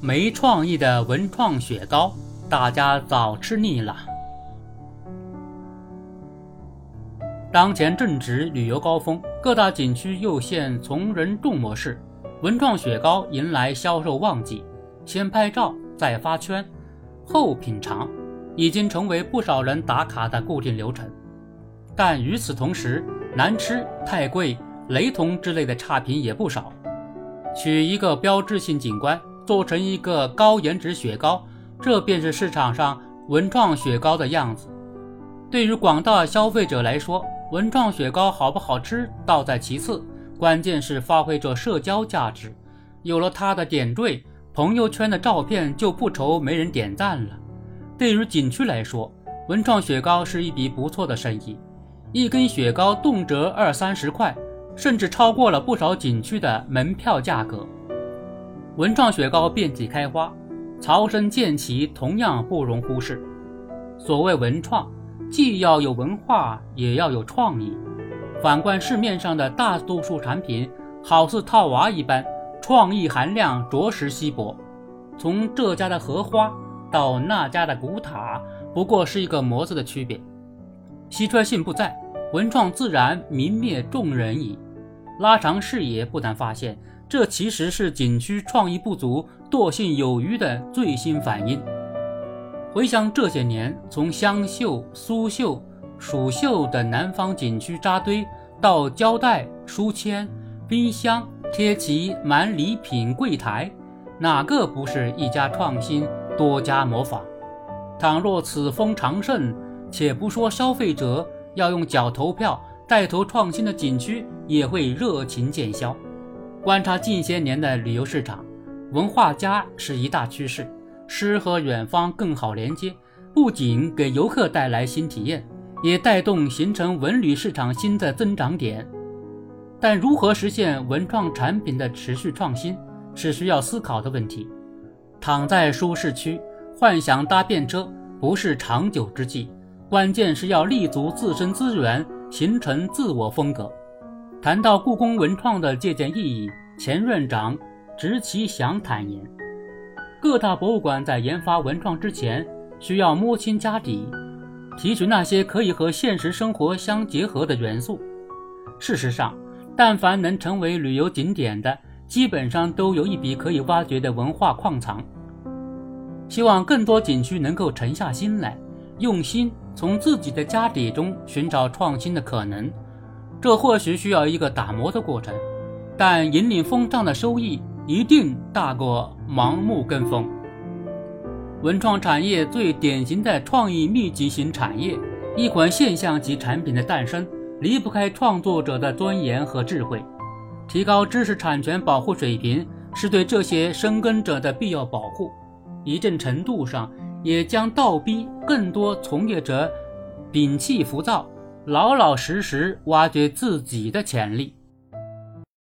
没创意的文创雪糕，大家早吃腻了。当前正值旅游高峰，各大景区又现从人众模式，文创雪糕迎来销售旺季。先拍照，再发圈，后品尝，已经成为不少人打卡的固定流程。但与此同时，难吃、太贵、雷同之类的差评也不少。取一个标志性景观，做成一个高颜值雪糕，这便是市场上文创雪糕的样子。对于广大消费者来说，文创雪糕好不好吃倒在其次，关键是发挥着社交价值。有了它的点缀，朋友圈的照片就不愁没人点赞了。对于景区来说，文创雪糕是一笔不错的生意，一根雪糕动辄二三十块，甚至超过了不少景区的门票价格。文创雪糕遍地开花，曹参建旗同样不容忽视。所谓文创。既要有文化，也要有创意。反观市面上的大多数产品，好似套娃一般，创意含量着实稀薄。从这家的荷花到那家的古塔，不过是一个模子的区别。稀缺性不在，文创自然泯灭众人矣。拉长视野，不难发现，这其实是景区创意不足、惰性有余的最新反应。回想这些年，从湘绣、苏绣、蜀绣等南方景区扎堆，到胶带、书签、冰箱、贴旗、满礼品柜台，哪个不是一家创新，多家模仿？倘若此风长盛，且不说消费者要用脚投票，带头创新的景区也会热情渐消。观察近些年的旅游市场，文化加是一大趋势。诗和远方更好连接，不仅给游客带来新体验，也带动形成文旅市场新的增长点。但如何实现文创产品的持续创新，是需要思考的问题。躺在舒适区幻想搭便车，不是长久之计。关键是要立足自身资源，形成自我风格。谈到故宫文创的借鉴意义，前院长植其祥坦言。各大博物馆在研发文创之前，需要摸清家底，提取那些可以和现实生活相结合的元素。事实上，但凡能成为旅游景点的，基本上都有一笔可以挖掘的文化矿藏。希望更多景区能够沉下心来，用心从自己的家底中寻找创新的可能。这或许需要一个打磨的过程，但引领风尚的收益。一定大过盲目跟风。文创产业最典型的创意密集型产业，一款现象级产品的诞生离不开创作者的钻研和智慧。提高知识产权保护水平，是对这些深耕者的必要保护。一定程度上，也将倒逼更多从业者摒弃浮躁，老老实实挖掘自己的潜力。